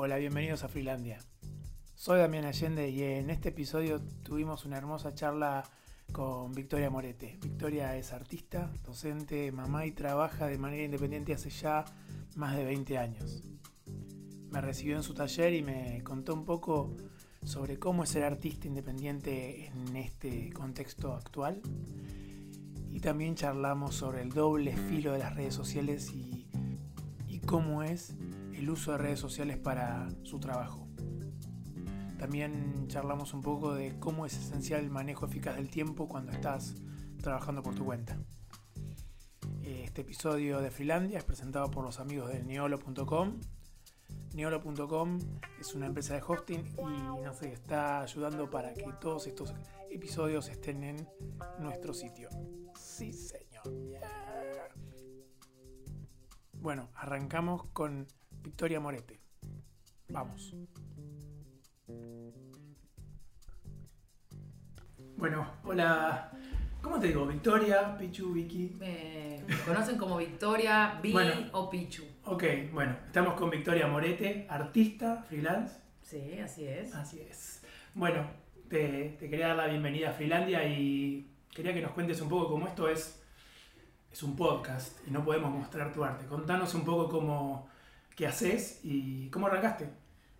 Hola, bienvenidos a Freelandia. Soy Damián Allende y en este episodio tuvimos una hermosa charla con Victoria Morete. Victoria es artista, docente, mamá y trabaja de manera independiente hace ya más de 20 años. Me recibió en su taller y me contó un poco sobre cómo es ser artista independiente en este contexto actual. Y también charlamos sobre el doble filo de las redes sociales y, y cómo es el uso de redes sociales para su trabajo. También charlamos un poco de cómo es esencial el manejo eficaz del tiempo cuando estás trabajando por tu cuenta. Este episodio de Freelandia es presentado por los amigos de neolo.com. Neolo.com es una empresa de hosting y nos está ayudando para que todos estos episodios estén en nuestro sitio. Sí, señor. Bueno, arrancamos con Victoria Morete. Vamos. Bueno, hola. ¿Cómo te digo? Victoria, Pichu, Vicky. Me conocen como Victoria, Vi Bueno. o Pichu. Ok, bueno, estamos con Victoria Morete, artista, freelance. Sí, así es. Así es. Bueno, te, te quería dar la bienvenida a Freelandia y quería que nos cuentes un poco cómo esto es, es un podcast y no podemos mostrar tu arte. Contanos un poco cómo, qué haces y cómo arrancaste.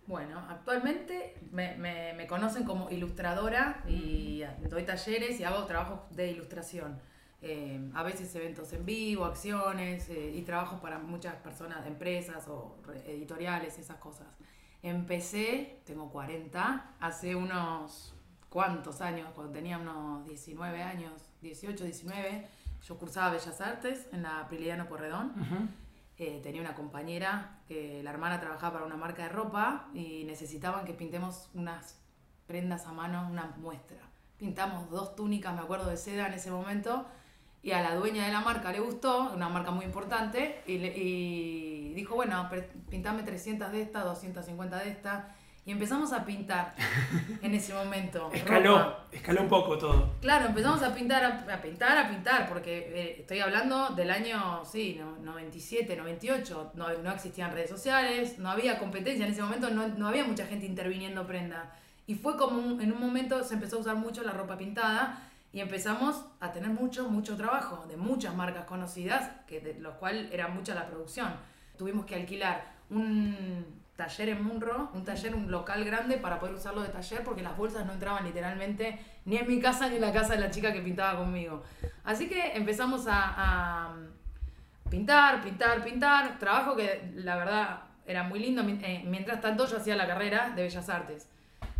Bueno, actualmente me, me- me conocen como ilustradora y doy talleres y hago trabajos de ilustración. Eh, a veces eventos en vivo, acciones eh, y trabajos para muchas personas, empresas o editoriales, esas cosas. Empecé, tengo 40, hace unos cuantos años, cuando tenía unos 19 años, 18, 19, yo cursaba Bellas Artes en la Prilidiano Porredón. Eh, tenía una compañera que la hermana trabajaba para una marca de ropa y necesitaban que pintemos unas prendas a mano, una muestra. Pintamos dos túnicas, me acuerdo, de seda en ese momento y a la dueña de la marca le gustó, una marca muy importante, y, le- dijo, bueno, pintame 300 de esta, 250 de esta. Y empezamos a pintar en ese momento. ropa. Escaló, escaló un poco todo. Claro, empezamos a pintar, a, a pintar, a pintar, porque eh, estoy hablando del año, sí, no, 97, 98, no, no existían redes sociales, no había competencia, en ese momento no, no había mucha gente interviniendo prenda. Y fue como un- en un momento se empezó a usar mucho la ropa pintada y empezamos a tener mucho, mucho trabajo de muchas marcas conocidas, que de los cuales era mucha la producción. Tuvimos que alquilar un taller en Munro, un taller, un local grande para poder usarlo de taller porque las bolsas no entraban literalmente ni en mi casa ni en la casa de la chica que pintaba conmigo. Así que empezamos a, a pintar, pintar, pintar, trabajo que la verdad era muy lindo. Eh, Mientras tanto yo hacía la carrera de Bellas Artes.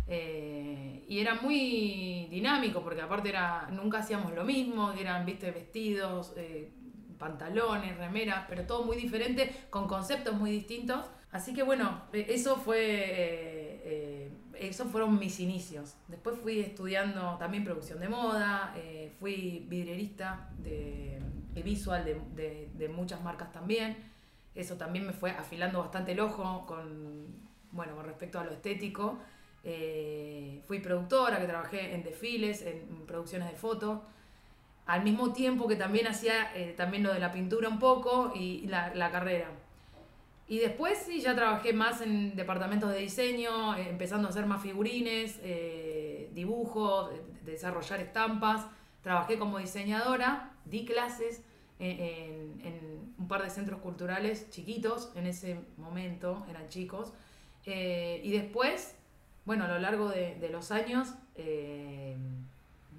Eh, y era muy dinámico porque aparte era nunca hacíamos lo mismo, eran viste vestidos, eh, pantalones, remeras, pero todo muy diferente, con conceptos muy distintos. Así que bueno, eh, eso fue eh, eh, esos fueron mis inicios. Después fui estudiando también producción de moda, eh, fui vidrierista de, y visual de, de- de muchas marcas también. Eso también me fue afilando bastante el ojo con, bueno, con respecto a lo estético. Fui productora, que trabajé en desfiles, en producciones de fotos al mismo tiempo que también hacía también lo de la pintura un poco y la, la carrera. Y después sí, ya trabajé más en departamentos de diseño, eh, empezando a hacer más figurines, eh, dibujo, de- de desarrollar estampas. Trabajé como diseñadora, di clases en, en- un par de centros culturales chiquitos, en ese momento eran chicos. Eh, y después, bueno, a lo largo de, de los años, eh,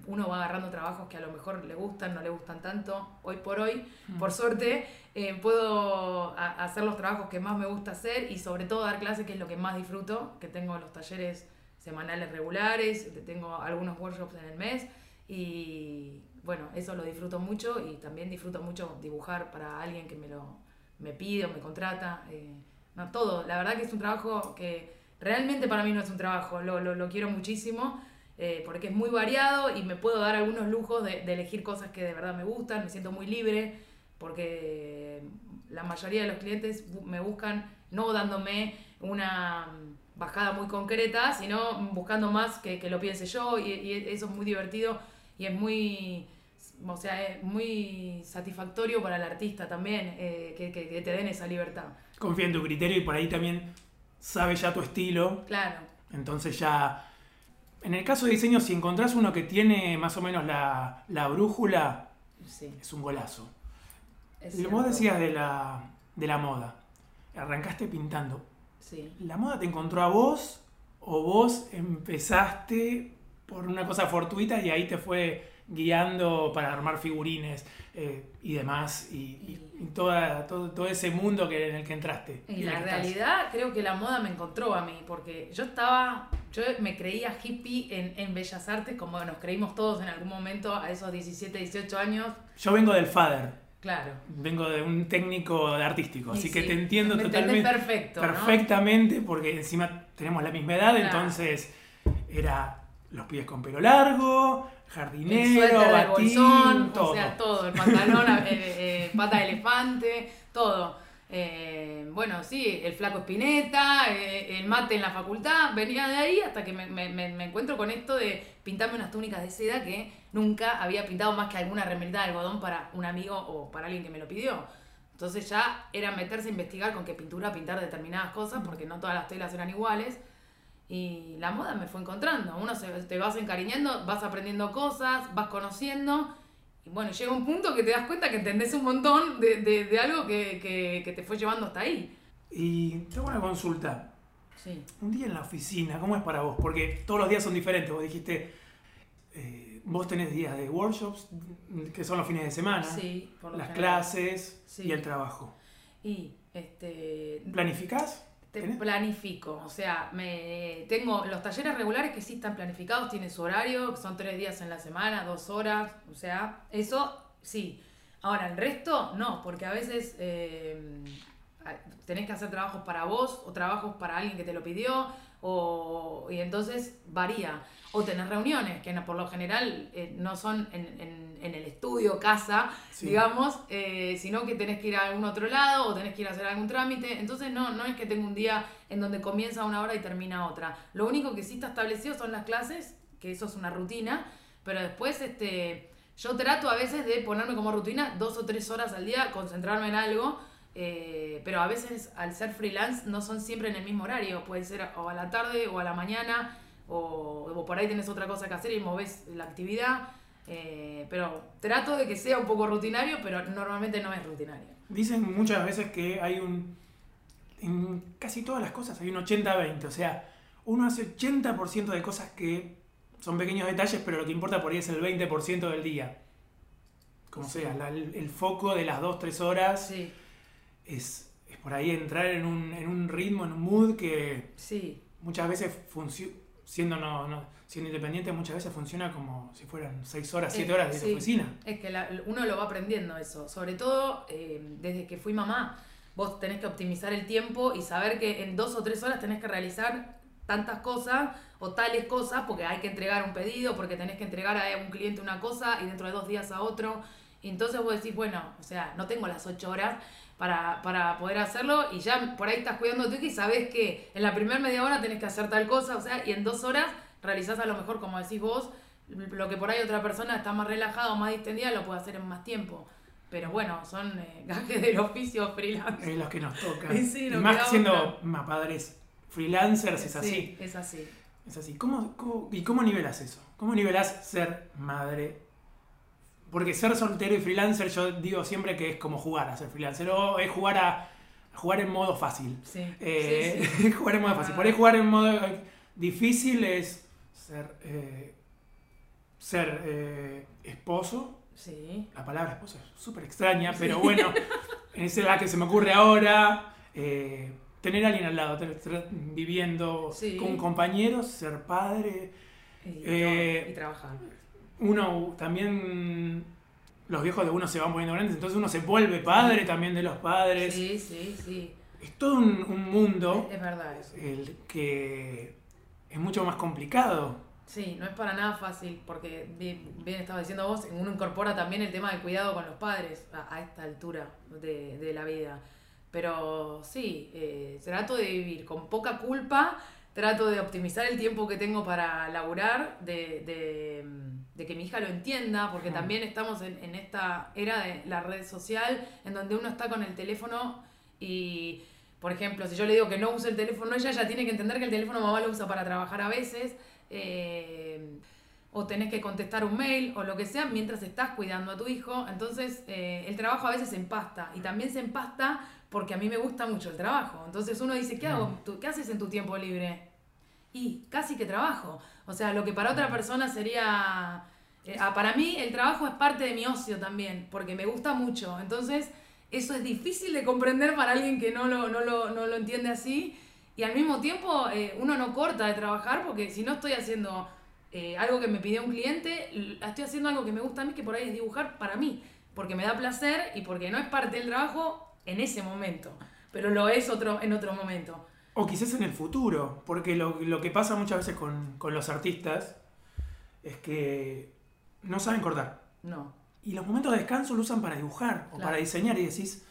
uno va agarrando trabajos que a lo mejor le gustan, no le gustan tanto. Hoy por hoy, por suerte, eh, puedo hacer los trabajos que más me gusta hacer y sobre todo dar clases, que es lo que más disfruto, que tengo los talleres semanales regulares, tengo algunos workshops en el mes y bueno, eso lo disfruto mucho y también disfruto mucho dibujar para alguien que me lo me pide o me contrata. eh, no, todo, la verdad que es un trabajo que realmente para mí no es un trabajo, lo, lo, lo quiero muchísimo eh, porque es muy variado y me puedo dar algunos lujos de, de elegir cosas que de verdad me gustan, me siento muy libre porque la mayoría de los clientes me buscan no dándome una bajada muy concreta, sino buscando más que, que lo piense yo y, y eso es muy divertido y es muy, o sea, es muy satisfactorio para el artista también, eh, que, que- que te den esa libertad. Confía en tu criterio y por ahí también sabe ya tu estilo. Claro. Entonces ya. En el caso de diseño, si encontrás uno que tiene más o menos la, la brújula, Sí. es un golazo. es Y Vos decías de la, de la moda. Arrancaste pintando. Sí. ¿La moda te encontró a vos o vos empezaste por una cosa fortuita y ahí te fue guiando para armar figurines eh, y demás y, y- y toda, todo, todo ese mundo que, en el que entraste? En en el la estás? realidad creo que la moda me encontró a mí, porque yo estaba, yo me creía hippie en, en Bellas Artes, como nos creímos todos en algún momento a esos 17, 18 años. Yo vengo del FADER, Claro. vengo de un técnico artístico, Y así que te entiendo totalmente. perfecto, ¿no? perfectamente, porque encima tenemos la misma edad, Claro. entonces era los pies con pelo largo, El jardinero, suéter batín, bolsón, todo. o sea, todo, el pantalón, eh, eh, pata de elefante, todo. Eh, bueno, sí, el flaco espineta, eh, el mate en la facultad, venía de ahí hasta que me, me- me- me encuentro con esto de pintarme unas túnicas de seda que nunca había pintado más que alguna remerita de algodón para un amigo o para alguien que me lo pidió. Entonces ya era meterse a investigar con qué pintura pintar determinadas cosas, porque no todas las telas eran iguales. Y la moda me fue encontrando. Uno se, te vas encariñando, vas aprendiendo cosas, vas conociendo. Y bueno, llega un punto que te das cuenta que entendés un montón de, de- de algo que, que- que te fue llevando hasta ahí. Y tengo una consulta. Sí. Un día en la oficina, ¿cómo es para vos? Porque todos los días son diferentes. Vos dijiste, eh, vos tenés días de workshops, que son los fines de semana, Sí, las general. clases Sí. y el trabajo. Y este, ¿Planificás? Te planifico. O sea, me tengo los talleres regulares que sí están planificados, tienen su horario, son tres días en la semana, dos horas. O sea, eso sí. Ahora, el resto no, porque a veces eh, tenés que hacer trabajos para vos o trabajos para alguien que te lo pidió, o, y entonces varía. O tenés reuniones, que no, por lo general eh, no son en, en- en el estudio, casa, Sí. digamos, eh, sino que tenés que ir a algún otro lado o tenés que ir a hacer algún trámite. Entonces no, no es que tengo un día en donde comienza una hora y termina otra. Lo único que sí está establecido son las clases, que eso es una rutina, pero después este, yo trato a veces de ponerme como rutina dos o tres horas al día, concentrarme en algo. Eh, pero a veces al ser freelance no son siempre en el mismo horario, puede ser o a la tarde o a la mañana, o, o por ahí tenés otra cosa que hacer y movés la actividad. eh, pero trato de que sea un poco rutinario, pero normalmente no es rutinario. Dicen muchas veces que hay un... En casi todas las cosas hay un 80-20, o sea, uno hace 80% de cosas que son pequeños detalles, pero lo que importa por ahí es el 20% del día. Como Sí. sea, la- el, el foco de las 2-3 horas Sí, es, es por ahí entrar en un, en un ritmo, en un mood que sí, muchas veces funciona, siendo, no, no- siendo independiente, muchas veces funciona como si fueran 6 horas, 7 Eh, horas de sí. oficina. Es que la- uno lo va aprendiendo eso, sobre todo eh, desde que fui mamá. Vos tenés que optimizar el tiempo y saber que en dos o tres horas tenés que realizar tantas cosas o tales cosas porque hay que entregar un pedido, porque tenés que entregar a un cliente una cosa y dentro de dos días a otro. Y entonces vos decís, bueno, o sea, no tengo las ocho horas para, para poder hacerlo y ya por ahí estás cuidando hija y sabés que en la primera media hora tenés que hacer tal cosa, o sea, y en dos horas realizás a lo mejor, como decís vos, lo que por ahí otra persona está más relajada o más distendida lo puede hacer en más tiempo. Pero bueno, son eh, gajes del oficio freelance. Es los que nos tocan. Y más siendo padres freelancers, es Sí, así. es así. Es así. ¿Cómo, cómo- y cómo nivelas eso? ¿Cómo nivelas ser madre? Porque ser soltero y freelancer, yo digo siempre que es como jugar a ser freelancer. O es jugar a jugar en modo fácil. Sí, Eh, sí, sí. jugar en modo fácil. Ah. Por ahí jugar en modo eh, difícil es ser, eh, ser eh, esposo. Sí. La palabra esposo es súper extraña, pero bueno, es la que se me ocurre ahora. tener a alguien al lado, tener- viviendo con un compañero, ser padre. Y, y trabajar. Uno también, los viejos de uno se van poniendo grandes, entonces uno se vuelve padre también de los padres. Sí, sí, sí. Es todo un, un mundo Es verdad eso. el que es mucho más complicado. Sí, no es para nada fácil, porque bien, bien estaba diciendo vos, uno incorpora también el tema del cuidado con los padres a, a esta altura de, de la vida. Pero sí, eh, trato de vivir con poca culpa, trato de optimizar el tiempo que tengo para laburar, de, de, de que mi hija lo entienda, porque también estamos en, en esta era de la red social, en donde uno está con el teléfono y por ejemplo, si yo le digo que no use el teléfono ella, ella tiene que entender que el teléfono mamá lo usa para trabajar a veces. Eh, o tenés que contestar un mail o lo que sea mientras estás cuidando a tu hijo. Entonces, eh, el trabajo a veces se empasta. Y también se empasta porque a mí me gusta mucho el trabajo. Entonces uno dice, ¿qué hago? ¿Qué haces en tu tiempo libre? Y casi que trabajo. O sea, lo que para otra persona sería... eh, ah, para mí el trabajo es parte de mi ocio también, porque me gusta mucho. Entonces, eso es difícil de comprender para alguien que no lo, no lo, no lo entiende así. Y al mismo tiempo, eh, uno no corta de trabajar, porque si no estoy haciendo eh, algo que me pidió un cliente, estoy haciendo algo que me gusta a mí, que por ahí es dibujar para mí, porque me da placer y porque no es parte del trabajo en ese momento, pero lo es otro, en otro momento. O quizás en el futuro, porque lo, lo que pasa muchas veces con, con los artistas es que no saben cortar. No. Y los momentos de descanso lo usan para dibujar o Claro. para diseñar y decís,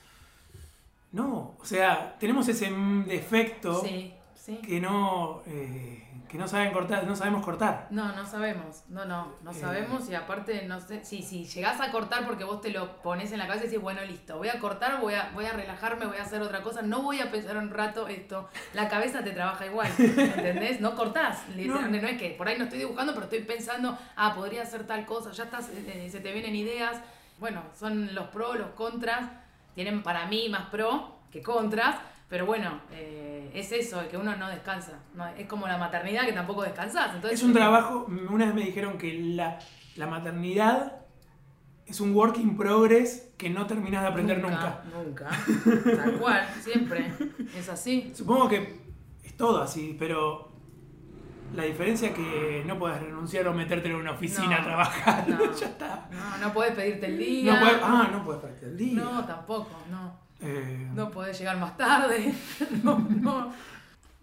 no, o sea, tenemos ese defecto Sí, sí. que no, eh, que no saben cortar, no sabemos cortar. No, no sabemos. No, no, no Eh. sabemos y aparte no sé, sí, sí, llegás a cortar porque vos te lo pones en la cabeza y decís, bueno, listo, voy a cortar, voy a, voy a relajarme, voy a hacer otra cosa, no voy a pensar un rato esto. La cabeza te trabaja igual, ¿entendés? No cortás, literalmente, no. es que por ahí no estoy dibujando, pero estoy pensando, ah, podría hacer tal cosa, ya estás, eh, se te vienen ideas. Bueno, son los pros, los contras, tienen para mí más pro que contras, pero bueno, eh, es eso, que uno no descansa. No, es como la maternidad que tampoco descansás. Entonces, Es un trabajo, una vez me dijeron que la, la maternidad es un work in progress que no terminas de aprender nunca. Nunca. Tal cual, siempre. Es así. Supongo que es todo así, pero la diferencia es que no puedes renunciar o meterte en una oficina No, a trabajar. no. ya está. No, no puedes pedirte el día. No puedes, ah, no puedes perderte el día. No, tampoco, no. Eh, No podés llegar más tarde. No, no.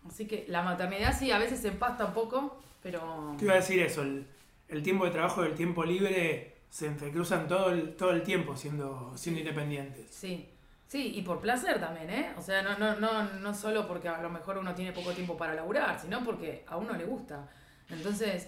Así que la maternidad sí, a veces se empasta un poco, pero. Te iba a decir eso, el, el tiempo de trabajo y el tiempo libre se entrecruzan todo el, todo el tiempo siendo, siendo independientes. Sí. Sí, y por placer también, ¿eh? O sea, no, no, no, no solo porque a lo mejor uno tiene poco tiempo para laburar, sino porque a uno le gusta. Entonces,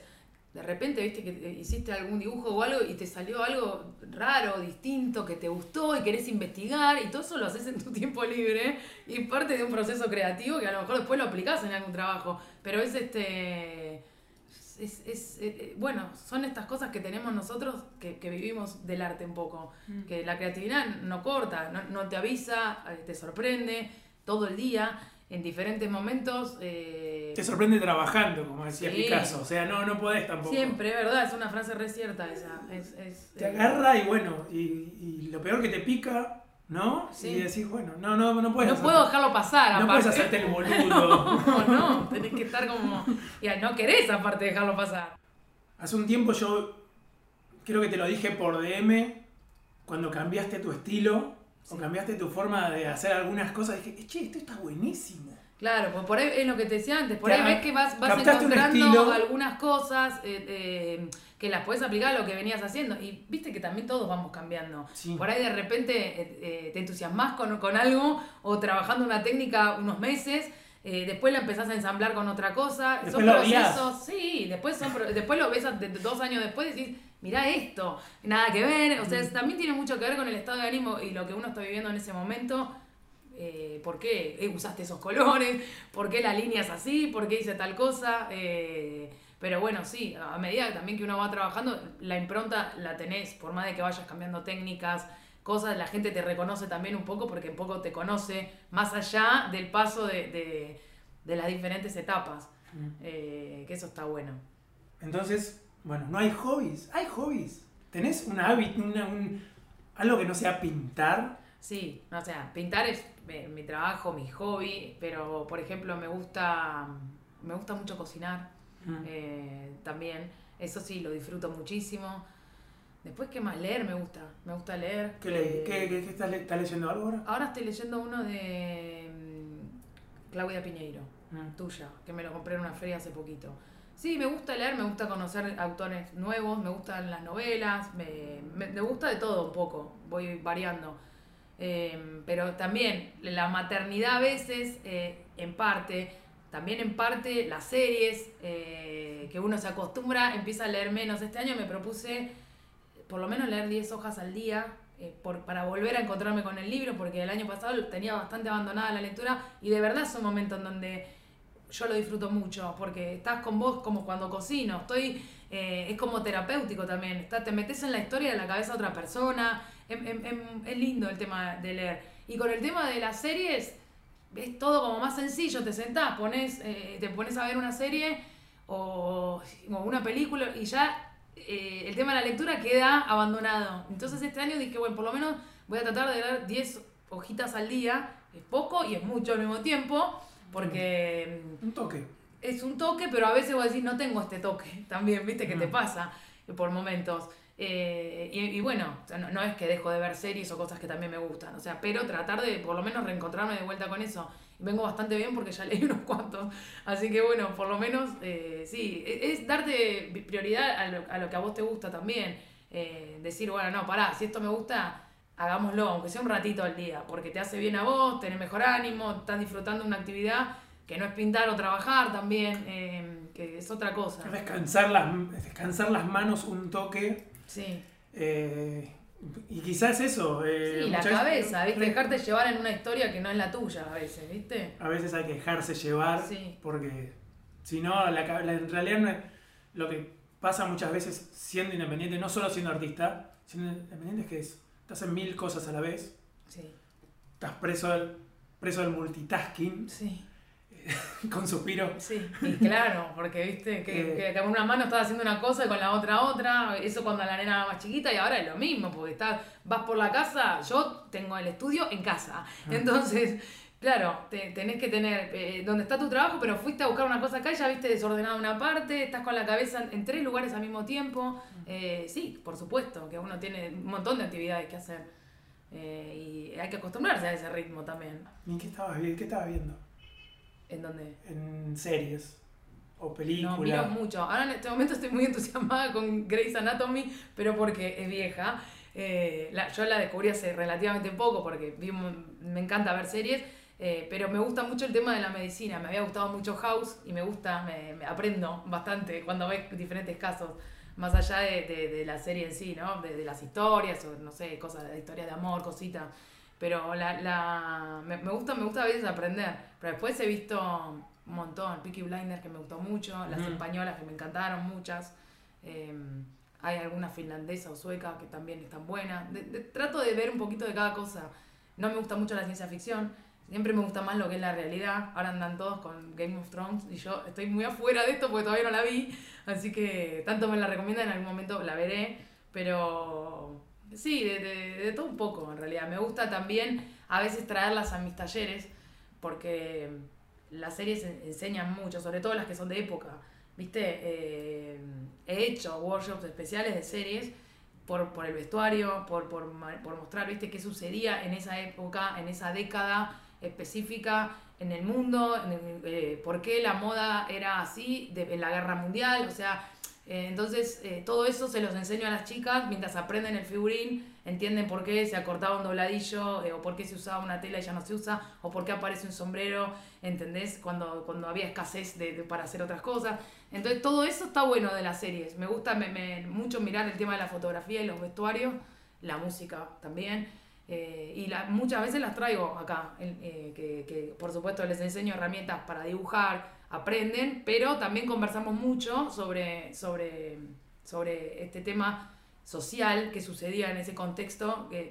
de repente, viste que te- hiciste algún dibujo o algo y te salió algo raro, distinto, que te gustó y querés investigar y todo eso lo haces en tu tiempo libre y parte de un proceso creativo que a lo mejor después lo aplicás en algún trabajo. Pero es este... Es, es, eh, eh, bueno, son estas cosas que tenemos nosotros que, que vivimos del arte un poco. Que la creatividad no corta, no, no te avisa, eh, te sorprende todo el día, en diferentes momentos. eh, Te sorprende trabajando, como decía Sí. Picasso. O sea, no, no podés tampoco. siempre, ¿verdad? Es una frase re cierta esa. Es, es, Te eh, agarra y bueno, y, y lo peor que te pica, ¿no? Sí. Y decís, bueno, no, no, no puedes no hacer- puedo dejarlo pasar, No puedes hacerte el boludo. No, no, tenés que estar como. Ya, no querés aparte dejarlo pasar. Hace un tiempo yo creo que te lo dije por DM, cuando cambiaste tu estilo o cambiaste tu forma de hacer algunas cosas, dije, che, esto está buenísimo. Claro, pues por ahí es lo que te decía antes, por ahí ves que vas, vas encontrando algunas cosas eh, eh, que las puedes aplicar a lo que venías haciendo. Y viste que también todos vamos cambiando. Sí. Por ahí de repente eh, te entusiasmas con, con algo o trabajando una técnica unos meses. después la empezás a ensamblar con otra cosa. Después son procesos, sí, después, son, después lo ves dos años después y decís, mirá esto, nada que ver. O sea, también tiene mucho que ver con el estado de ánimo y lo que uno está viviendo en ese momento. Eh, ¿Por qué eh, usaste esos colores? ¿Por qué la línea es así? ¿Por qué hice tal cosa? Eh, pero bueno, sí, a medida también que uno va trabajando, la impronta la tenés, por más de que vayas cambiando técnicas, cosas, la gente te reconoce también un poco porque un poco te conoce más allá del paso de, de- de las diferentes etapas. Eh, que eso está bueno. Entonces, bueno, no hay hobbies. Hay hobbies. ¿Tenés un hábito, una- un- algo que no sea pintar? Sí, o sea, pintar es eh, mi trabajo, mi hobby, pero por ejemplo me gusta, me gusta mucho cocinar Mm. eh, también, eso sí, lo disfruto muchísimo. Después, ¿qué más? Leer me gusta, me gusta leer. ¿Qué, le- Eh, qué- qué- qué estás, le- estás leyendo algo ahora? Ahora estoy leyendo uno de mm, Claudia Piñeiro, Mm. tuya, que me lo compré en una feria hace poquito. Sí, me gusta leer, me gusta conocer autores nuevos, me gustan las novelas, me, me, gusta de todo un poco, voy variando. Eh, pero también la maternidad a veces, eh, en parte, también en parte las series, eh, que uno se acostumbra, empieza a leer menos. Este año me propuse por lo menos leer 10 hojas al día, eh, por, para volver a encontrarme con el libro, porque el año pasado tenía bastante abandonada la lectura y de verdad es un momento en donde yo lo disfruto mucho, porque estás con vos como cuando cocino, estoy, eh, es como terapéutico también, está, te metes en la historia de la cabeza de otra persona, es, es lindo el tema de leer. Y con el tema de las series, es todo como más sencillo, te sentás, pones, eh, te pones a ver una serie o, una película y ya eh, el tema de la lectura queda abandonado. Entonces este año dije, bueno, por lo menos voy a tratar de leer 10 hojitas al día, es poco y es mucho al mismo tiempo, porque... Mm. Un toque. Es un toque, pero a veces voy a decir, no tengo este toque también, viste, que te mm. pasa por momentos. Eh, y, bueno, no, es que dejo de ver series o cosas que también me gustan, o sea, pero tratar de por lo menos reencontrarme de vuelta con eso. Vengo bastante bien porque ya leí unos cuantos, así que bueno, por lo menos eh, sí, e, es, darte prioridad a lo, a lo, que a vos te gusta también. Eh, decir, bueno, no, pará, si esto me gusta, hagámoslo, aunque sea un ratito al día, porque te hace bien a vos, tenés mejor ánimo, estás disfrutando una actividad que no es pintar o trabajar también, que es otra cosa. Descansar las, descansar las manos un toque Sí. Eh, y quizás eso. Eh, sí, la cabeza, ¿viste? Dejarte llevar en una historia que no es la tuya a veces, ¿viste? A veces hay que dejarse llevar porque si no, en realidad lo que pasa muchas veces siendo independiente, no solo siendo artista, siendo independiente es que es, estás en mil cosas a la vez. Sí. Estás preso del, preso del multitasking. Sí. con suspiro. Sí, y claro, porque viste que, con una mano estás haciendo una cosa y con la otra otra. Eso cuando la nena era más chiquita y ahora es lo mismo, porque estás, vas por la casa, yo tengo el estudio en casa. Ah. Entonces, claro, tenés que tener eh, donde está tu trabajo, pero fuiste a buscar una cosa acá y ya viste desordenada una parte, estás con la cabeza en tres lugares al mismo tiempo. Eh, sí, por supuesto, que uno tiene un montón de actividades que hacer. Eh, y hay que acostumbrarse a ese ritmo también. ¿Y qué estabas, qué estabas viendo? ¿En dónde? En series o películas. No, miro mucho. Ahora en este momento estoy muy entusiasmada con Grey's Anatomy, pero porque es vieja. Eh, yo la descubrí hace relativamente poco porque me encanta ver series, eh, pero me gusta mucho el tema de la medicina. Me había gustado mucho House y me gusta, me, aprendo bastante cuando ves diferentes casos, más allá de, de, la serie en sí, ¿no? De, de, las historias o no sé, cosas de historia de amor, cositas. Pero la, la, me, me, gusta, me gusta a veces aprender. Pero después he visto un montón. Peaky Blinders que me gustó mucho, las españolas que me encantaron, muchas. Em, hay algunas finlandesas o suecas que también están buenas. trato de ver un poquito de cada cosa. No me gusta mucho la ciencia ficción. Siempre me gusta más lo que es la realidad. Ahora andan todos con Game of Thrones y yo estoy muy afuera de esto porque todavía no la vi. Así que tanto me la recomiendan, en algún momento la veré. Pero Sí, de, de, todo un poco en realidad. Me gusta también a veces traerlas a mis talleres porque las series enseñan mucho, sobre todo las que son de época. ¿Viste? Eh, he hecho workshops especiales de series por, por el vestuario, por, por, por, mostrar, ¿viste? qué sucedía en esa época, en esa década específica en el mundo, eh, por qué la moda era así de, en la guerra mundial, o sea, eh, entonces, eh, todo eso se los enseño a las chicas mientras aprenden el figurín, entienden por qué se acortaba un dobladillo, o por qué se usaba una tela y ya no se usa, o por qué aparece un sombrero, ¿entendés? Cuando, cuando había escasez de, para hacer otras cosas. Entonces, todo eso está bueno de las series. Me gusta mucho mirar el tema de la fotografía y los vestuarios, la música también. Y la, muchas veces las traigo acá, que, que por supuesto les enseño herramientas para dibujar, aprenden, pero también conversamos mucho sobre, sobre, sobre este tema social que sucedía en ese contexto que,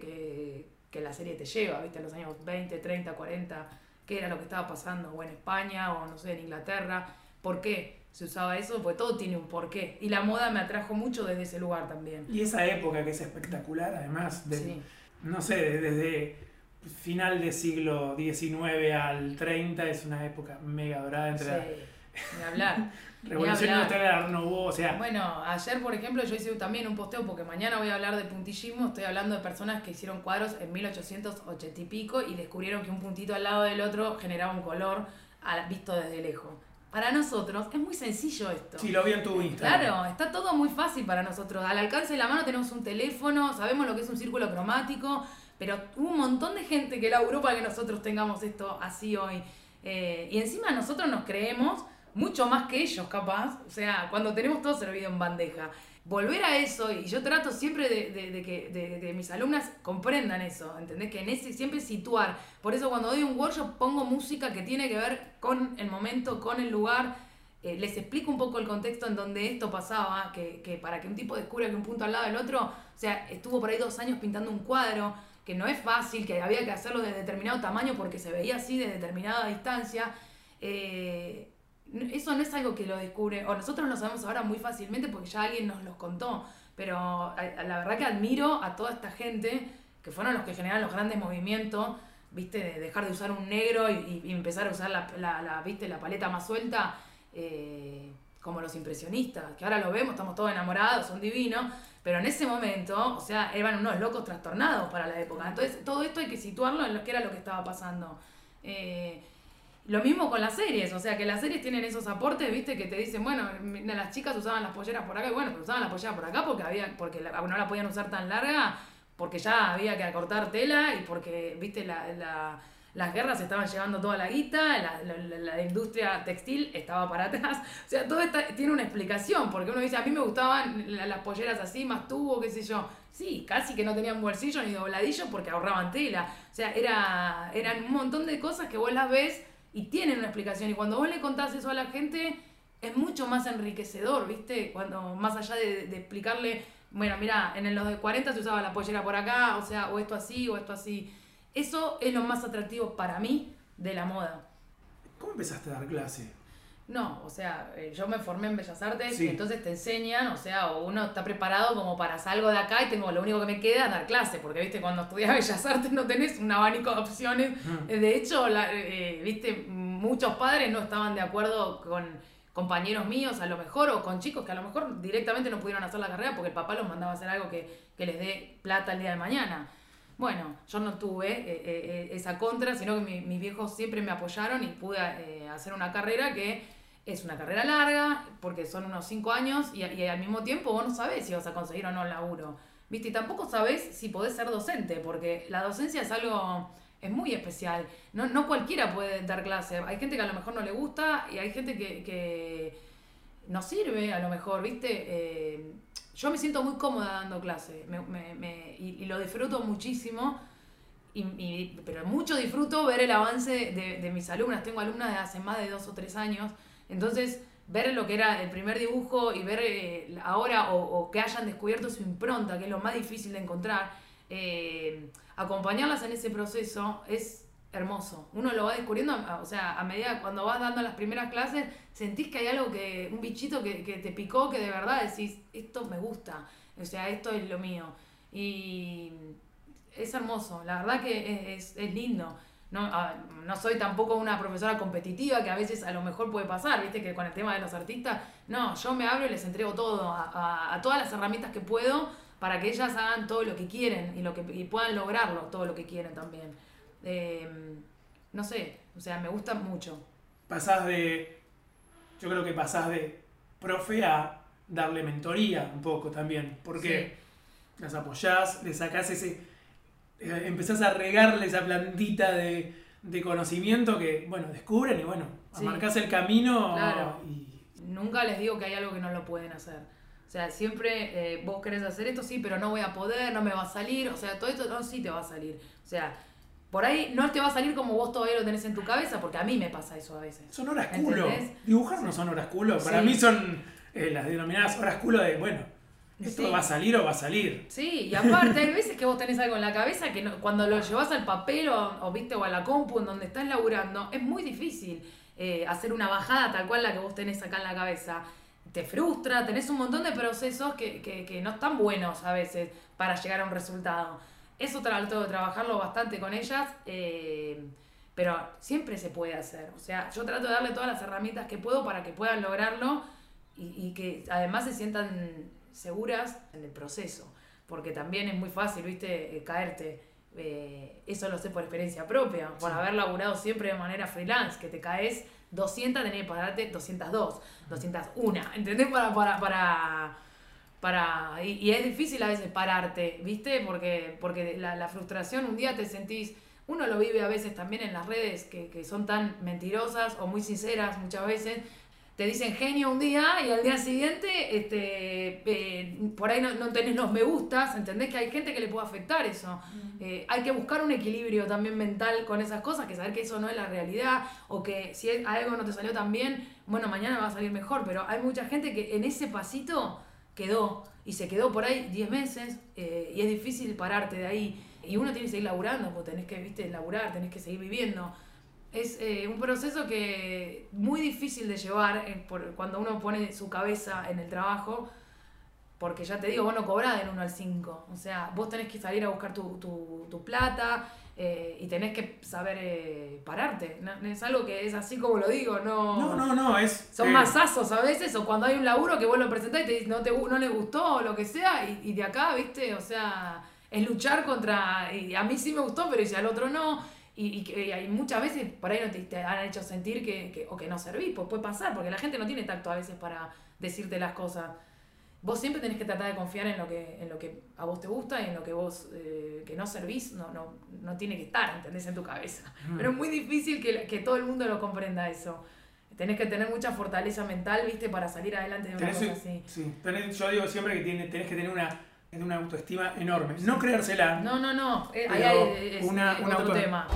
que, la serie te lleva, ¿viste? En los años 20, 30, 40, qué era lo que estaba pasando, o en España, o no sé, en Inglaterra, ¿por qué? se usaba eso, pues todo tiene un porqué. Y la moda me atrajo mucho desde ese lugar también. Y esa época que es espectacular, además, de, no sé, desde final del siglo XIX al 30 es una época mega dorada entre sí, hablar. Revolución Industrial o sea. Bueno, ayer por ejemplo yo hice también un posteo porque mañana voy a hablar de puntillismo, estoy hablando de personas que hicieron cuadros en 1880 y pico y descubrieron que un puntito al lado del otro generaba un color visto desde lejos. Para nosotros es muy sencillo esto. Sí, lo vi en tu Instagram. Claro, está todo muy fácil para nosotros. Al alcance de la mano tenemos un teléfono, sabemos lo que es un círculo cromático, pero hubo un montón de gente que laburó para que nosotros tengamos esto así hoy. Eh, y encima nosotros nos creemos mucho más que ellos, capaz. O sea, cuando tenemos todo servido en bandeja. Volver a eso, y yo trato siempre de, que mis alumnas comprendan eso, ¿entendés? Que en ese siempre situar. Por eso cuando doy un workshop pongo música que tiene que ver con el momento, con el lugar. Eh, les explico un poco el contexto en donde esto pasaba, que, que para que un tipo descubra que un punto al lado del otro, o sea, estuvo por ahí dos años pintando un cuadro, que no es fácil, que había que hacerlo de determinado tamaño porque se veía así de determinada distancia. Eh, eso no es algo que lo descubre, o nosotros lo sabemos ahora muy fácilmente porque ya alguien nos los contó, pero la verdad que admiro a toda esta gente que fueron los que generaron los grandes movimientos, viste, de dejar de usar un negro y, empezar a usar la, la, viste, la paleta más suelta, eh, como los impresionistas, que ahora lo vemos, estamos todos enamorados, son divinos, pero en ese momento, o sea, eran unos locos trastornados para la época. Entonces, todo esto hay que situarlo en lo que era lo que estaba pasando. Eh, lo mismo con las series, o sea que las series tienen esos aportes, viste, que te dicen, bueno, las chicas usaban las polleras por acá, y bueno, pero usaban las polleras por acá porque había, porque no la podían usar tan larga, porque ya había que acortar tela y porque, viste, la, las guerras estaban llevando toda la guita, la, industria textil estaba para atrás. O sea, todo esto tiene una explicación, porque uno dice, a mí me gustaban las polleras así, más tubo, qué sé yo. Sí, casi que no tenían bolsillo ni dobladillo porque ahorraban tela. O sea, era, eran un montón de cosas que vos las ves y tienen una explicación. Y cuando vos le contás eso a la gente, es mucho más enriquecedor, ¿viste? Cuando más allá de, explicarle, bueno, mira, en los de 40 se usaba la pollera por acá, o sea, o esto así, o esto así. Eso es lo más atractivo para mí de la moda. ¿Cómo empezaste a dar clase? No, o sea, eh, yo me formé en Bellas Artes y entonces te enseñan, o sea, o uno está preparado como para salgo de acá y tengo lo único que me queda es dar clase, porque viste, cuando estudias Bellas Artes no tenés un abanico de opciones. Mm. Eh, de hecho, la, eh, viste, muchos padres no estaban de acuerdo con compañeros míos a lo mejor o con chicos que a lo mejor directamente no pudieron hacer la carrera porque el papá los mandaba a hacer algo que, que les dé plata el día de mañana. Bueno, yo no tuve esa contra, sino que mis viejos siempre me apoyaron y pude hacer una carrera que es una carrera larga, porque son unos cinco años y, al mismo tiempo vos no sabés si vas a conseguir o no el laburo. ¿Viste? Y tampoco sabés si podés ser docente, porque la docencia es algo, es muy especial. No, no cualquiera puede dar clase. Hay gente que a lo mejor no le gusta y hay gente que, que no sirve, a lo mejor, ¿viste? Eh, yo me siento muy cómoda dando clase y, lo disfruto muchísimo. Y, pero mucho disfruto ver el avance de, de mis alumnas. Tengo alumnas de hace más de dos o tres años entonces, ver lo que era el primer dibujo y ver eh, ahora o, que hayan descubierto su impronta, que es lo más difícil de encontrar, eh, acompañarlas en ese proceso es hermoso. Uno lo va descubriendo, o sea, a medida cuando vas dando las primeras clases, sentís que hay algo que, un bichito que, te picó, que de verdad decís, esto me gusta, o sea, esto es lo mío. Y es hermoso, la verdad que es, es lindo. No, no soy tampoco una profesora competitiva que a veces a lo mejor puede pasar, viste que con el tema de los artistas, no, yo me abro y les entrego todo, a, todas las herramientas que puedo para que ellas hagan todo lo que quieren y, lo que, puedan lograrlo, todo lo que quieren también. Em, no sé, o sea, me gusta mucho. Pasás de, yo creo que pasás de profe a darle mentoría un poco también, porque las apoyás, le sacás ese eh, empezás a regarle esa plantita de, conocimiento que, bueno, descubren y bueno, marcas el camino. Y... Nunca les digo que hay algo que no lo pueden hacer. O sea, siempre eh, vos querés hacer esto, sí, pero no voy a poder, no me va a salir. O sea, todo esto no, sí te va a salir. O sea, por ahí no te va a salir como vos todavía lo tenés en tu cabeza, porque a mí me pasa eso a veces. Son horas culo. Dibujar no son horas culo. Para mí son eh, las denominadas horas culo de, bueno, ¿Esto va a salir o va a salir? Sí, y aparte hay veces que vos tenés algo en la cabeza que cuando lo llevas al papel o, viste o a la compu en donde estás laburando, es muy difícil eh, hacer una bajada tal cual la que vos tenés acá en la cabeza. Te frustra, tenés un montón de procesos que, que, no están buenos a veces para llegar a un resultado. Eso trato de trabajarlo bastante con ellas, eh, pero siempre se puede hacer. O sea, yo trato de darle todas las herramientas que puedo para que puedan lograrlo y, y que además se sientan seguras en el proceso, porque también es muy fácil, viste, eh, caerte. Eh, eso lo sé por experiencia propia, por haber laburado siempre de manera freelance, que te caes 200, tenés que pagarte 202, 201, ¿entendés? Para, para, para, para y, es difícil a veces pararte, ¿viste? Porque, porque la, la, frustración, un día te sentís, uno lo vive a veces también en las redes que, que son tan mentirosas o muy sinceras muchas veces, te dicen genio un día y al día siguiente este, eh, por ahí no, no, tenés los me gustas, ¿entendés? Que hay gente que le puede afectar eso. Mm. Eh, hay que buscar un equilibrio también mental con esas cosas, que saber que eso no es la realidad o que si algo no te salió tan bien, bueno, mañana va a salir mejor, pero hay mucha gente que en ese pasito quedó y se quedó por ahí 10 meses eh, y es difícil pararte de ahí. Y uno tiene que seguir laburando, pues tenés que, viste, laburar, tenés que seguir viviendo es eh, un proceso que muy difícil de llevar eh, por, cuando uno pone su cabeza en el trabajo, porque ya te digo, vos no cobrás del 1 al 5, o sea, vos tenés que salir a buscar tu, tu, tu plata eh, y tenés que saber pararte, no, es algo que es así como lo digo, no... No, no, no, es... Son masazos a veces, o cuando hay un laburo que vos lo presentás y te no, te, no le gustó o lo que sea, y, y de acá, viste, o sea, es luchar contra... Y a mí sí me gustó, pero si al otro no y, y, hay muchas veces por ahí no te, han hecho sentir que, que, o que no servís, pues puede pasar, porque la gente no tiene tacto a veces para decirte las cosas. Vos siempre tenés que tratar de confiar en lo que, en lo que a vos te gusta y en lo que vos eh, que no servís, no, no, no tiene que estar, ¿entendés? En tu cabeza. Pero es muy difícil que, que todo el mundo lo comprenda eso tenés que tener mucha fortaleza mental, ¿viste? Para salir adelante de una cosa así. Sí, yo digo siempre que tenés que tener una es una autoestima enorme. No creérsela. No, no, no. Eh, ahí hay, una,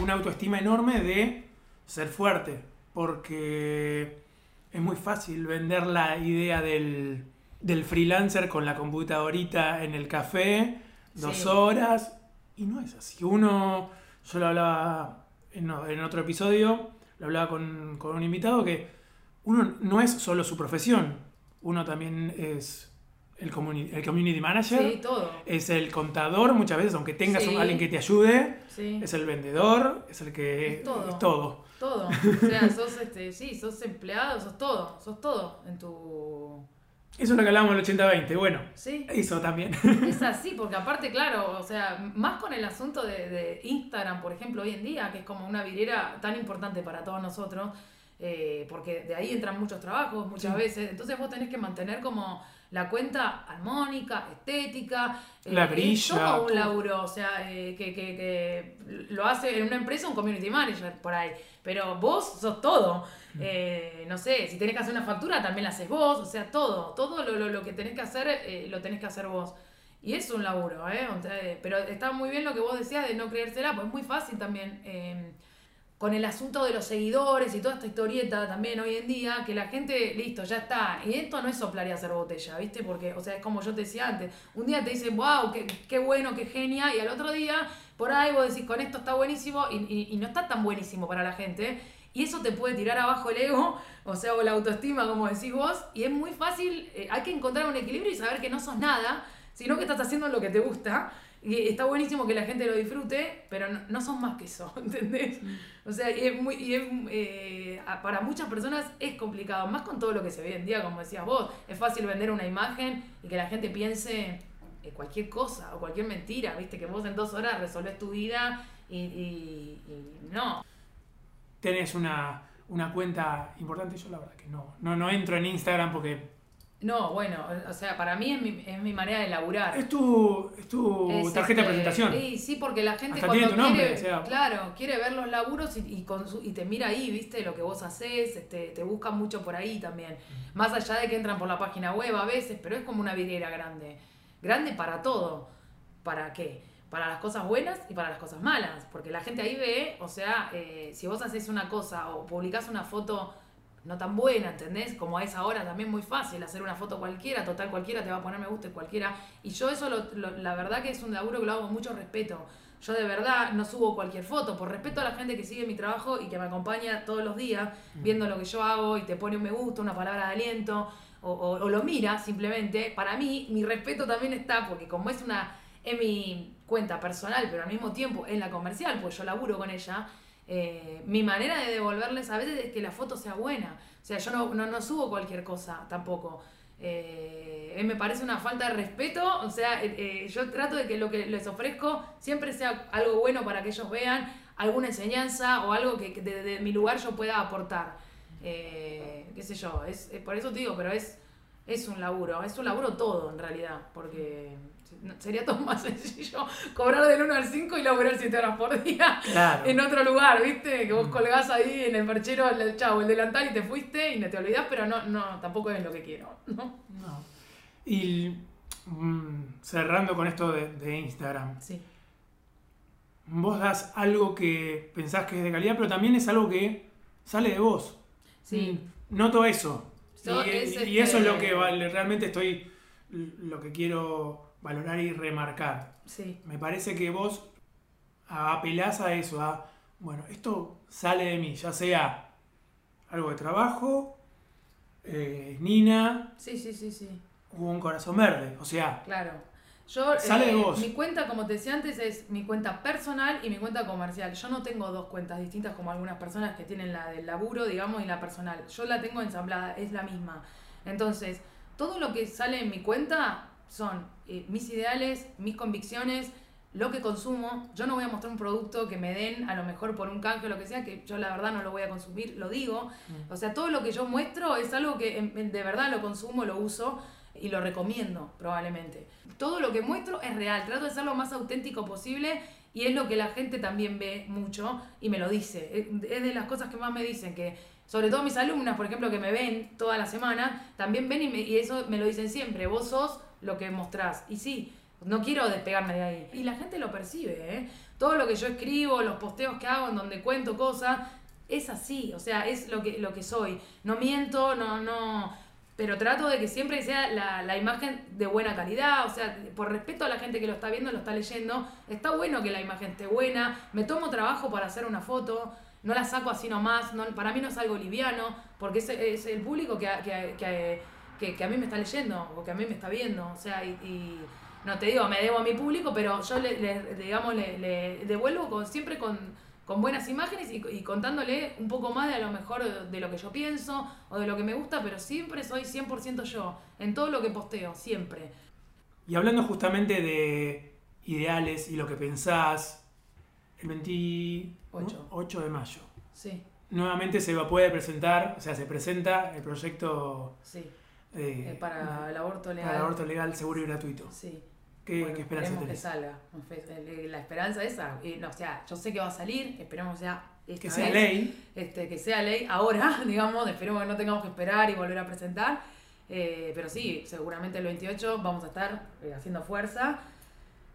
una autoestima enorme de ser fuerte. Porque es muy fácil vender la idea del, del freelancer con la computadorita en el café, dos horas. Y no es así. Uno, yo lo hablaba en, en otro episodio, lo hablaba con, con un invitado, que uno no es solo su profesión. Uno también es el community, el community manager. Es el contador muchas veces, aunque tengas a alguien que te ayude. Es el vendedor, es el que... Es todo. todo. Todo. O sea, sos, este, sí, sos empleado, sos todo. Sos todo en tu... Eso es lo que hablábamos del 80-20, bueno. Sí. Eso también. Es así, porque aparte, claro, o sea, más con el asunto de, Instagram, por ejemplo, hoy en día, que es como una virera tan importante para todos nosotros, eh, porque de ahí entran muchos trabajos muchas veces, entonces vos tenés que mantener como la cuenta armónica, estética, la brilla, eh, todo un laburo, o sea, eh, que, que, que, lo hace en una empresa un community manager por ahí, pero vos sos todo. Mm. Eh, no sé, si tenés que hacer una factura también la haces vos, o sea, todo, todo lo, lo, lo que tenés que hacer lo tenés que hacer vos. Y es un laburo, ¿eh? Pero está muy bien lo que vos decías de no creérsela, pues es muy fácil también con el asunto de los seguidores y toda esta historieta también hoy en día, que la gente, listo, ya está. Y esto no es soplar y hacer botella, ¿viste? Porque, o sea, es como yo te decía antes, un día te dicen, wow, qué, qué bueno, qué genia, y al otro día, por ahí vos decís, con esto está buenísimo, y, y, no está tan buenísimo para la gente. Y eso te puede tirar abajo el ego, o sea, o la autoestima, como decís vos, y es muy fácil, eh, hay que encontrar un equilibrio y saber que no sos nada, sino que estás haciendo lo que te gusta y está buenísimo que la gente lo disfrute, pero no, son más que eso, ¿entendés? Mm. O sea, y es muy, y es, eh, para muchas personas es complicado, más con todo lo que se ve hoy en día, como decías vos. Es fácil vender una imagen y que la gente piense eh, cualquier cosa o cualquier mentira, ¿viste? Que vos en dos horas resolvés tu vida y, y, no. Tenés una, una cuenta importante, yo la verdad que no, no, no entro en Instagram porque no, bueno, o sea, para mí es mi, es mi manera de laburar. Es tu, es tu tarjeta de este, presentación. Sí, sí, porque la gente cuando quiere, claro, quiere ver los laburos y, y, con su, y te mira ahí, viste, lo que vos haces, este, te buscan mucho por ahí también. Más allá de que entran por la página web a veces, pero es como una vidriera grande. Grande para todo. ¿Para qué? Para las cosas buenas y para las cosas malas. Porque la gente ahí ve, o sea, eh, si vos haces una cosa o publicás una foto no tan buena, ¿entendés? Como a esa hora también muy fácil hacer una foto cualquiera, total cualquiera te va a poner me gusta cualquiera. Y yo eso, lo, la verdad que es un laburo que lo hago con mucho respeto. Yo de verdad no subo cualquier foto, por respeto a la gente que sigue mi trabajo y que me acompaña todos los días viendo lo que yo hago y te pone un me gusta, una palabra de aliento o, o, lo mira simplemente. Para mí, mi respeto también está porque como es una es mi cuenta personal, pero al mismo tiempo en la comercial, pues yo laburo con ella, eh, mi manera de devolverles a veces es que la foto sea buena. O sea, yo no, no, subo cualquier cosa tampoco. Eh, me parece una falta de respeto. O sea, eh, yo trato de que lo que les ofrezco siempre sea algo bueno para que ellos vean, alguna enseñanza o algo que desde mi lugar yo pueda aportar. qué sé yo, es, por eso te digo, pero es es un laburo, es un laburo todo en realidad, porque sería todo más sencillo cobrar del 1 al 5 y laburar 7 horas por día en otro lugar, ¿viste? Que vos mm. colgás ahí en el perchero el chavo, el delantal y te fuiste y no te olvidás, pero no, no, tampoco es lo que quiero, ¿no? No. Y mm, cerrando con esto de, de Instagram. Sí vos das algo que pensás que es de calidad, pero también es algo que sale de vos. Sí. Mm, noto eso. y, eso es lo que este realmente estoy, lo que quiero valorar y remarcar. Sí. Me parece que vos apelás a eso, a, bueno, esto sale de mí, ya sea algo de trabajo, eh, Nina. Sí, sí, sí, sí. O un corazón verde, o sea. Claro yo, eh, Mi cuenta, como te decía antes, es mi cuenta personal y mi cuenta comercial. Yo no tengo dos cuentas distintas como algunas personas que tienen la del laburo, digamos, y la personal. Yo la tengo ensamblada, es la misma. Entonces, todo lo que sale en mi cuenta son eh, mis ideales, mis convicciones, lo que consumo. Yo no voy a mostrar un producto que me den a lo mejor por un canje o lo que sea, que yo la verdad no lo voy a consumir, lo digo. Mm. O sea, todo lo que yo muestro es algo que de verdad lo consumo, lo uso y lo recomiendo probablemente. Todo lo que muestro es real, trato de ser lo más auténtico posible y es lo que la gente también ve mucho y me lo dice. Es de las cosas que más me dicen, que sobre todo mis alumnas, por ejemplo, que me ven toda la semana, también ven y, y eso me lo dicen siempre, vos sos lo que mostrás. Y sí, no quiero despegarme de ahí. Y la gente lo percibe, ¿eh? Todo lo que yo escribo, los posteos que hago en donde cuento cosas, es así, o sea, es lo que, lo que soy. No miento, no, no, pero trato de que siempre sea la, imagen de buena calidad, o sea, por respeto a la gente que lo está viendo, lo está leyendo, está bueno que la imagen esté buena, me tomo trabajo para hacer una foto, no la saco así nomás, no, para mí no es algo liviano, porque es, el público que, que, a mí me está leyendo o que a mí me está viendo, o sea, y, no te digo, me debo a mi público, pero yo le, digamos, le, le devuelvo con, siempre con con buenas imágenes y, contándole un poco más de a lo mejor de, lo que yo pienso o de lo que me gusta, pero siempre soy 100% yo, en todo lo que posteo, siempre. Y hablando justamente de ideales y lo que pensás, el 28 de mayo. Sí. Nuevamente se puede presentar, o sea, se presenta el proyecto sí. Eh, eh, para el aborto legal. Para el aborto legal, seguro y gratuito. Sí. ¿Qué, esperanza tenés? que salga. La esperanza esa. no, o sea, yo sé que va a salir, esperemos sea que sea ley. Este, que sea ley ahora, digamos, esperemos que no tengamos que esperar y volver a presentar. Eh, pero sí, seguramente el 28 vamos a estar eh, haciendo fuerza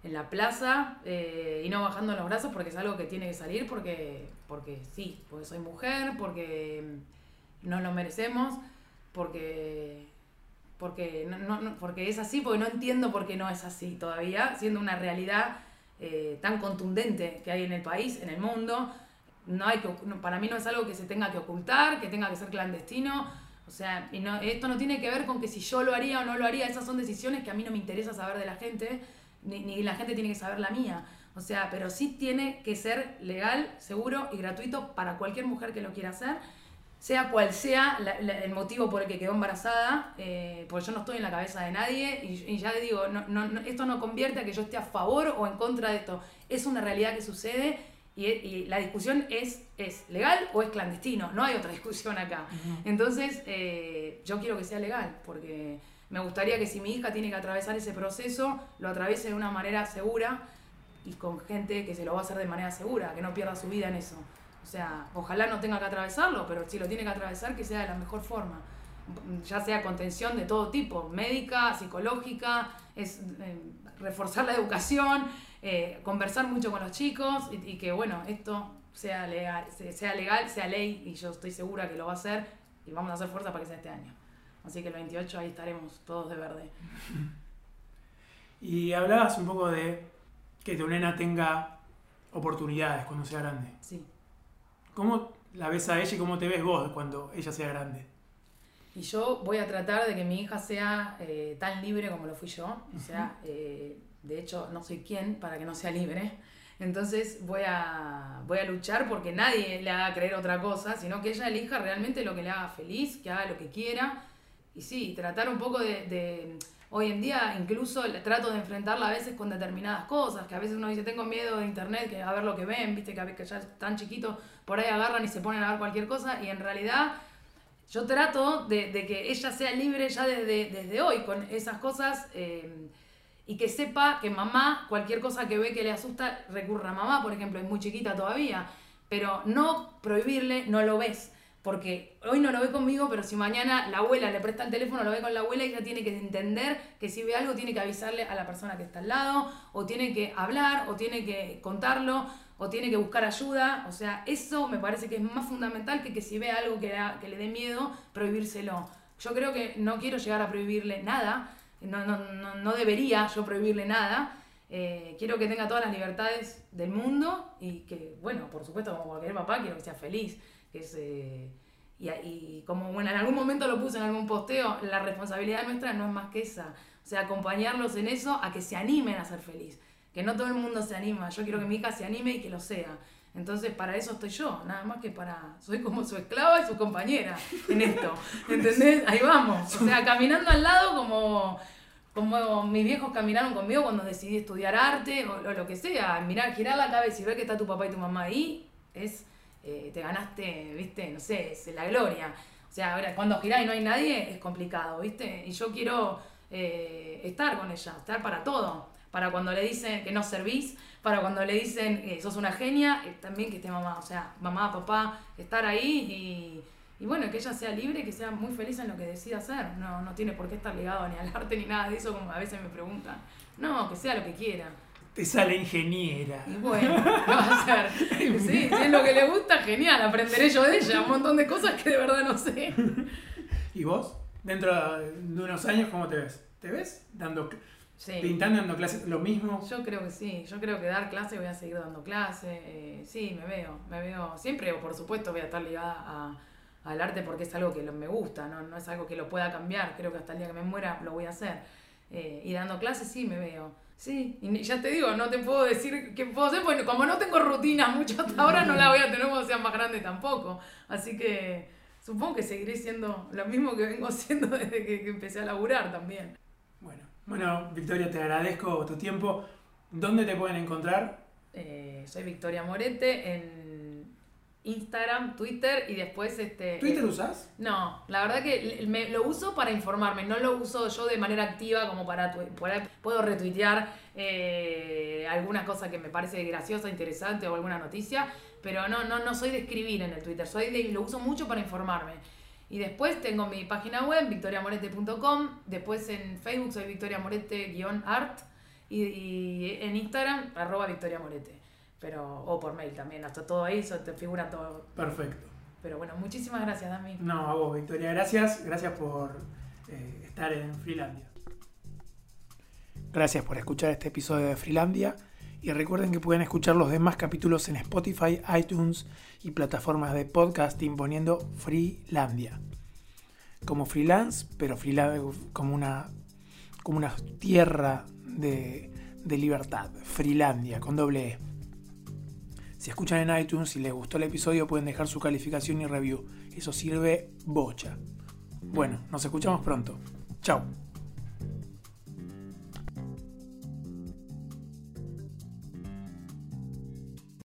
en la plaza eh, y no bajando los brazos porque es algo que tiene que salir porque, porque sí, porque soy mujer, porque no lo merecemos, porque porque, no, no, porque es así, porque no entiendo por qué no es así todavía, siendo una realidad eh, tan contundente que hay en el país, en el mundo. No hay que, para mí no es algo que se tenga que ocultar, que tenga que ser clandestino. O sea, y no, esto no tiene que ver con que si yo lo haría o no lo haría, esas son decisiones que a mí no me interesa saber de la gente, ni, ni la gente tiene que saber la mía. O sea, pero sí tiene que ser legal, seguro y gratuito para cualquier mujer que lo quiera hacer sea cual sea el motivo por el que quedó embarazada, eh, porque yo no estoy en la cabeza de nadie y, ya digo, no, no, esto no convierte a que yo esté a favor o en contra de esto, es una realidad que sucede y, la discusión es, ¿es legal o es clandestino? No hay otra discusión acá. Entonces, eh, yo quiero que sea legal, porque me gustaría que si mi hija tiene que atravesar ese proceso, lo atraviese de una manera segura y con gente que se lo va a hacer de manera segura, que no pierda su vida en eso. O sea, ojalá no tenga que atravesarlo, pero si lo tiene que atravesar, que sea de la mejor forma. Ya sea contención de todo tipo, médica, psicológica, es eh, reforzar la educación, eh, conversar mucho con los chicos y, que, bueno, esto sea legal, sea legal, sea ley, y yo estoy segura que lo va a hacer y vamos a hacer fuerza para que sea este año. Así que el 28 ahí estaremos todos de verde. Y hablabas un poco de que tu nena tenga oportunidades cuando sea grande. Sí. ¿Cómo la ves a ella y cómo te ves vos cuando ella sea grande? Y yo voy a tratar de que mi hija sea eh, tan libre como lo fui yo. O sea, eh, de hecho, no soy quien para que no sea libre. Entonces voy a, voy a luchar porque nadie le haga creer otra cosa, sino que ella elija realmente lo que le haga feliz, que haga lo que quiera. Y sí, tratar un poco de Hoy en día incluso trato de enfrentarla a veces con determinadas cosas, que a veces uno dice, tengo miedo de internet, que a ver lo que ven, viste, que, que ya tan chiquitos por ahí agarran y se ponen a ver cualquier cosa, y en realidad yo trato de, que ella sea libre ya desde, desde hoy con esas cosas eh, y que sepa que mamá, cualquier cosa que ve que le asusta, recurra a mamá, por ejemplo, es muy chiquita todavía, pero no prohibirle, no lo ves. Porque hoy no lo ve conmigo, pero si mañana la abuela le presta el teléfono, lo ve con la abuela, ella tiene que entender que si ve algo tiene que avisarle a la persona que está al lado, o tiene que hablar, o tiene que contarlo, o tiene que buscar ayuda. O sea, eso me parece que es más fundamental que que si ve algo que, que le dé miedo, prohibírselo. Yo creo que no quiero llegar a prohibirle nada, no, no, no, no debería yo prohibirle nada. Eh, quiero que tenga todas las libertades del mundo y que, bueno, por supuesto, como cualquier papá, quiero que sea feliz que es... Eh, y, como bueno, en algún momento lo puse en algún posteo, la responsabilidad nuestra no es más que esa. O sea, acompañarlos en eso a que se animen a ser feliz. Que no todo el mundo se anima. Yo quiero que mi hija se anime y que lo sea. Entonces, para eso estoy yo, nada más que para. Soy como su esclava y su compañera en esto. ¿Entendés? Ahí vamos. O sea, caminando al lado como, como mis viejos caminaron conmigo cuando decidí estudiar arte o, o lo que sea. Mirar, girar la cabeza y ver que está tu papá y tu mamá ahí es eh, te ganaste, viste, no sé, es la gloria. O sea, ahora cuando girás y no hay nadie es complicado, viste. Y yo quiero eh, estar con ella, estar para todo. Para cuando le dicen que no servís, para cuando le dicen que sos una genia, eh, también que esté mamá. O sea, mamá, papá, estar ahí y, y bueno, que ella sea libre, que sea muy feliz en lo que decida hacer. No, no tiene por qué estar ligado ni al arte ni nada de eso, como a veces me preguntan. No, que sea lo que quiera te sale ingeniera. Y bueno, va a ser. Sí, si es lo que le gusta, genial. Aprenderé yo de ella un montón de cosas que de verdad no sé. ¿Y vos? Dentro de unos años, ¿cómo te ves? ¿Te ves dando, pintando, dando clases, lo mismo? Yo creo que sí. Yo creo que dar clase voy a seguir dando clase. Eh, sí, me veo. Me veo. Siempre, por supuesto, voy a estar ligada al arte porque es algo que me gusta, ¿no? no es algo que lo pueda cambiar. Creo que hasta el día que me muera lo voy a hacer. Eh, y dando clases sí me veo. Sí, y ya te digo, no te puedo decir qué puedo hacer, porque como no tengo rutina mucho hasta ahora, no la voy a tener cuando sea más grande tampoco. Así que supongo que seguiré siendo lo mismo que vengo siendo desde que, empecé a laburar también. Bueno, bueno, Victoria, te agradezco tu tiempo. ¿Dónde te pueden encontrar? Eh, soy Victoria Morete en Instagram, Twitter y después este... ¿Twitter eh, usas? No, la verdad que me, lo uso para informarme, no lo uso yo de manera activa como para... puedo retuitear eh, alguna cosa que me parece graciosa, interesante o alguna noticia, pero no, no, no soy de escribir en el Twitter, soy de, lo uso mucho para informarme. Y después tengo mi página web, victoriamorete.com, después en Facebook soy victoriamorete-art y, y en Instagram, arroba victoriamorete pero o por mail también, hasta todo ahí, eso te figura todo. Perfecto. Pero bueno, muchísimas gracias, Dami. No, a vos, Victoria, gracias. Gracias por eh, estar en Freelandia. Gracias por escuchar este episodio de Freelandia y recuerden que pueden escuchar los demás capítulos en Spotify, iTunes y plataformas de podcasting poniendo Freelandia. Como freelance, pero freelance como una, como una tierra de, de libertad. Freelandia, con doble E. Si escuchan en iTunes y les gustó el episodio pueden dejar su calificación y review. Eso sirve bocha. Bueno, nos escuchamos pronto. Chao.